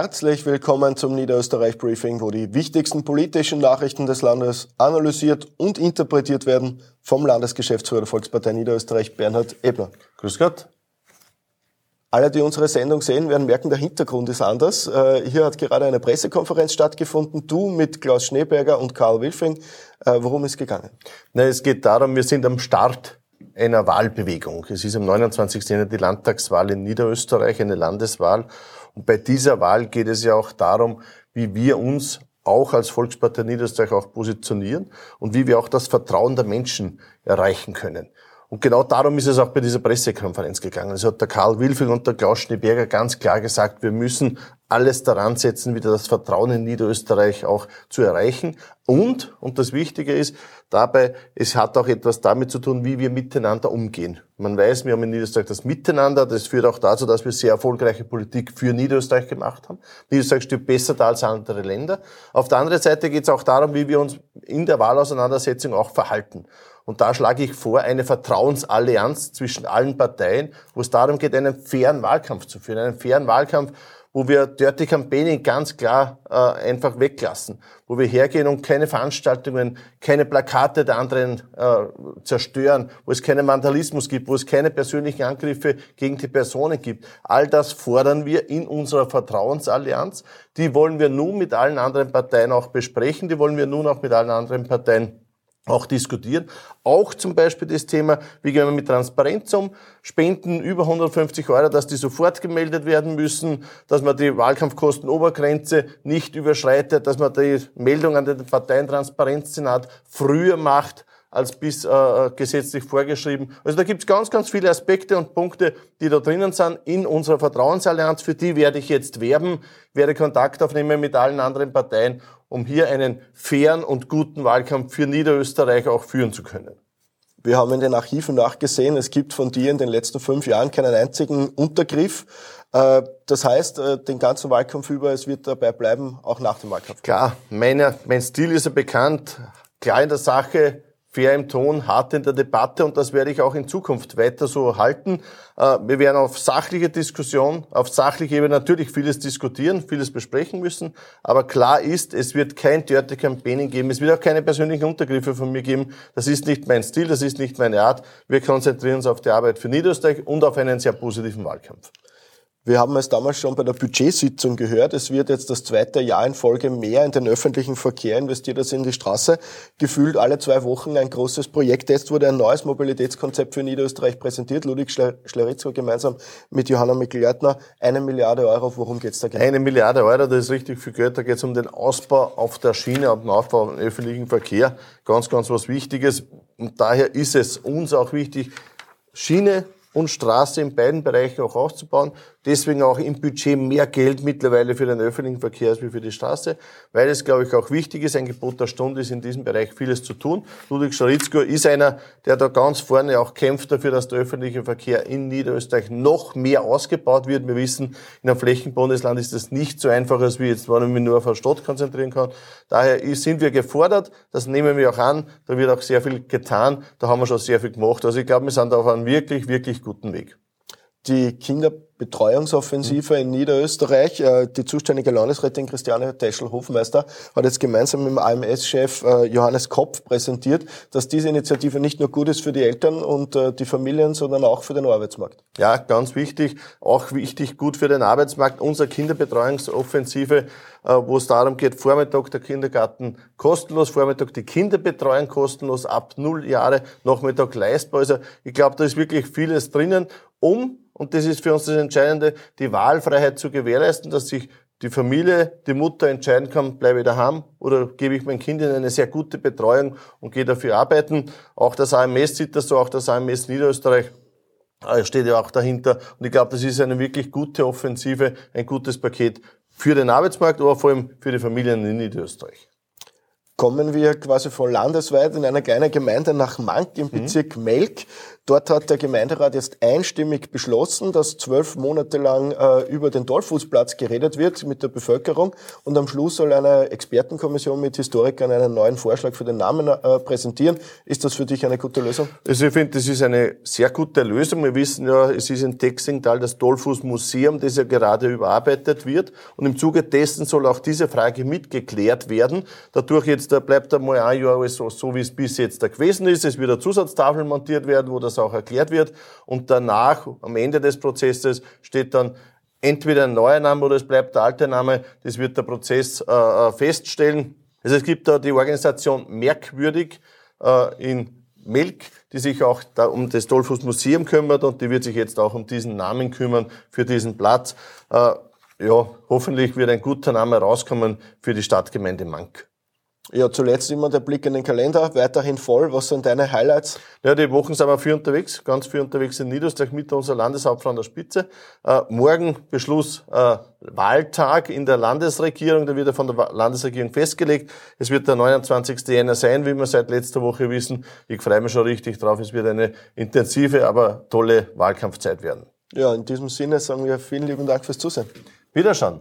Herzlich willkommen zum Niederösterreich Briefing, wo die wichtigsten politischen Nachrichten des Landes analysiert und interpretiert werden vom Landesgeschäftsführer der Volkspartei Niederösterreich, Bernhard Ebner. Grüß Gott. Alle, die unsere Sendung sehen, werden merken, der Hintergrund ist anders. Äh, hier hat gerade eine Pressekonferenz stattgefunden. Du mit Klaus Schneeberger und Karl Wilfing. Äh, worum ist gegangen? Na, es geht darum, wir sind am Start einer Wahlbewegung. Es ist am 29. Jänner die Landtagswahl in Niederösterreich, eine Landeswahl. Und bei dieser Wahl geht es ja auch darum, wie wir uns auch als Volkspartei Niederösterreich auch positionieren und wie wir auch das Vertrauen der Menschen erreichen können. Und genau darum ist es auch bei dieser Pressekonferenz gegangen. Es hat der Karl Wilfing und der Klaus Schneeberger ganz klar gesagt, wir müssen alles daran setzen, wieder das Vertrauen in Niederösterreich auch zu erreichen. Und, und das Wichtige ist dabei, es hat auch etwas damit zu tun, wie wir miteinander umgehen. Man weiß, wir haben in Niederösterreich das Miteinander, das führt auch dazu, dass wir sehr erfolgreiche Politik für Niederösterreich gemacht haben. Niederösterreich steht besser da als andere Länder. Auf der anderen Seite geht es auch darum, wie wir uns in der Wahlauseinandersetzung auch verhalten. Und da schlage ich vor, eine Vertrauensallianz zwischen allen Parteien, wo es darum geht, einen fairen Wahlkampf zu führen. Einen fairen Wahlkampf, wo wir Dirty Campaigning ganz klar äh, einfach weglassen, wo wir hergehen und keine Veranstaltungen, keine Plakate der anderen äh, zerstören, wo es keinen Vandalismus gibt, wo es keine persönlichen Angriffe gegen die Personen gibt. All das fordern wir in unserer Vertrauensallianz. Die wollen wir nun mit allen anderen Parteien auch besprechen, die wollen wir nun auch mit allen anderen Parteien auch diskutieren. Auch zum Beispiel das Thema, wie gehen wir mit Transparenz um? Spenden über 150 Euro, dass die sofort gemeldet werden müssen, dass man die Wahlkampfkostenobergrenze nicht überschreitet, dass man die Meldung an den Parteientransparenzsenat früher macht, als bis äh, äh, gesetzlich vorgeschrieben. Also da gibt's ganz, ganz viele Aspekte und Punkte, die da drinnen sind in unserer Vertrauensallianz. Für die werde ich jetzt werben, werde Kontakt aufnehmen mit allen anderen Parteien, um hier einen fairen und guten Wahlkampf für Niederösterreich auch führen zu können. Wir haben in den Archiven nachgesehen, es gibt von dir in den letzten fünf Jahren keinen einzigen Untergriff. Äh, das heißt, äh, den ganzen Wahlkampf über, es wird dabei bleiben, auch nach dem Wahlkampf. Klar, meine, mein Stil ist ja bekannt, klar in der Sache, fair im Ton, hart in der Debatte und das werde ich auch in Zukunft weiter so halten. Äh, wir werden auf sachliche Diskussion, auf sachliche Ebene natürlich vieles diskutieren, vieles besprechen müssen, aber klar ist, es wird kein Dirty Campaigning geben, es wird auch keine persönlichen Untergriffe von mir geben. Das ist nicht mein Stil, das ist nicht meine Art. Wir konzentrieren uns auf die Arbeit für Niederösterreich und auf einen sehr positiven Wahlkampf. Wir haben es damals schon bei der Budgetsitzung gehört. Es wird jetzt das zweite Jahr in Folge mehr in den öffentlichen Verkehr investiert als in die Straße. Gefühlt alle zwei Wochen ein großes Projekt. Jetzt wurde ein neues Mobilitätskonzept für Niederösterreich präsentiert. Ludwig Schleritzko gemeinsam mit Johanna Mikl-Leitner. Eine Milliarde Euro. Worum geht's da genau? Eine Milliarde Euro, das ist richtig viel Geld. Da geht es um den Ausbau auf der Schiene, um den Aufbau im öffentlichen Verkehr. Ganz, ganz was Wichtiges. Und daher ist es uns auch wichtig, Schiene und Straße in beiden Bereichen auch auszubauen. Deswegen auch im Budget mehr Geld mittlerweile für den öffentlichen Verkehr als für die Straße, weil es, glaube ich, auch wichtig ist, ein Gebot der Stunde ist in diesem Bereich vieles zu tun. Ludwig Scharitzko ist einer, der da ganz vorne auch kämpft dafür, dass der öffentliche Verkehr in Niederösterreich noch mehr ausgebaut wird. Wir wissen, in einem Flächenbundesland ist das nicht so einfach, als wir jetzt, wenn man nur auf eine Stadt konzentrieren kann. Daher sind wir gefordert, das nehmen wir auch an, da wird auch sehr viel getan, da haben wir schon sehr viel gemacht. Also ich glaube, wir sind auf einem wirklich, wirklich guten Weg. Die Kinderbetreuungsoffensive in Niederösterreich, äh, die zuständige Landesrätin Christiane Teschel-Hofmeister hat jetzt gemeinsam mit dem AMS-Chef äh, Johannes Kopf präsentiert, dass diese Initiative nicht nur gut ist für die Eltern und äh, die Familien, sondern auch für den Arbeitsmarkt. Ja, ganz wichtig. Auch wichtig, gut für den Arbeitsmarkt. Unsere Kinderbetreuungsoffensive, wo es darum geht, Vormittag der Kindergarten kostenlos, Vormittag die Kinderbetreuung kostenlos, ab null Jahre, Nachmittag leistbar. Also ich glaube, da ist wirklich vieles drinnen, um und das ist für uns das Entscheidende, die Wahlfreiheit zu gewährleisten, dass sich die Familie, die Mutter entscheiden kann, bleibe ich daheim oder gebe ich mein Kind in eine sehr gute Betreuung und gehe dafür arbeiten. Auch das AMS sieht das so, auch das AMS Niederösterreich äh, steht ja auch dahinter. Und ich glaube, das ist eine wirklich gute Offensive, ein gutes Paket für den Arbeitsmarkt, aber vor allem für die Familien in Niederösterreich kommen wir quasi von landesweit in einer kleinen Gemeinde nach Mank im mhm. Bezirk mhm. Melk. Dort hat der Gemeinderat jetzt einstimmig beschlossen, dass zwölf Monate lang äh, über den Dollfußplatz geredet wird mit der Bevölkerung und am Schluss soll eine Expertenkommission mit Historikern einen neuen Vorschlag für den Namen äh, präsentieren. Ist das für dich eine gute Lösung? Also ich finde, das ist eine sehr gute Lösung. Wir wissen ja, es ist in Texingtal das Dollfuß-Museum, das ja gerade überarbeitet wird und im Zuge dessen soll auch diese Frage mitgeklärt werden. Dadurch jetzt da bleibt einmal ein Jahr so, so wie es bis jetzt da gewesen ist. Es wird eine Zusatztafel montiert werden, wo das auch erklärt wird. Und danach, am Ende des Prozesses, steht dann entweder ein neuer Name oder es bleibt der alte Name. Das wird der Prozess äh, äh, feststellen. Also es gibt da die Organisation Merkwürdig äh, in Melk, die sich auch da um das Dollfuß Museum kümmert und die wird sich jetzt auch um diesen Namen kümmern für diesen Platz. Äh, ja, hoffentlich wird ein guter Name rauskommen für die Stadtgemeinde Mank. Ja, zuletzt immer der Blick in den Kalender, weiterhin voll. Was sind deine Highlights? Ja, die Wochen sind wir viel unterwegs, ganz viel unterwegs in Niederösterreich mit unserer Landeshauptfrau an der Spitze. Äh, morgen Beschluss äh, Wahltag in der Landesregierung, da wird er von der Landesregierung festgelegt. Es wird der 29. Jänner sein, wie wir seit letzter Woche wissen. Ich freue mich schon richtig drauf. Es wird eine intensive, aber tolle Wahlkampfzeit werden. Ja, in diesem Sinne sagen wir vielen lieben Dank fürs Zusehen. Wiederschauen.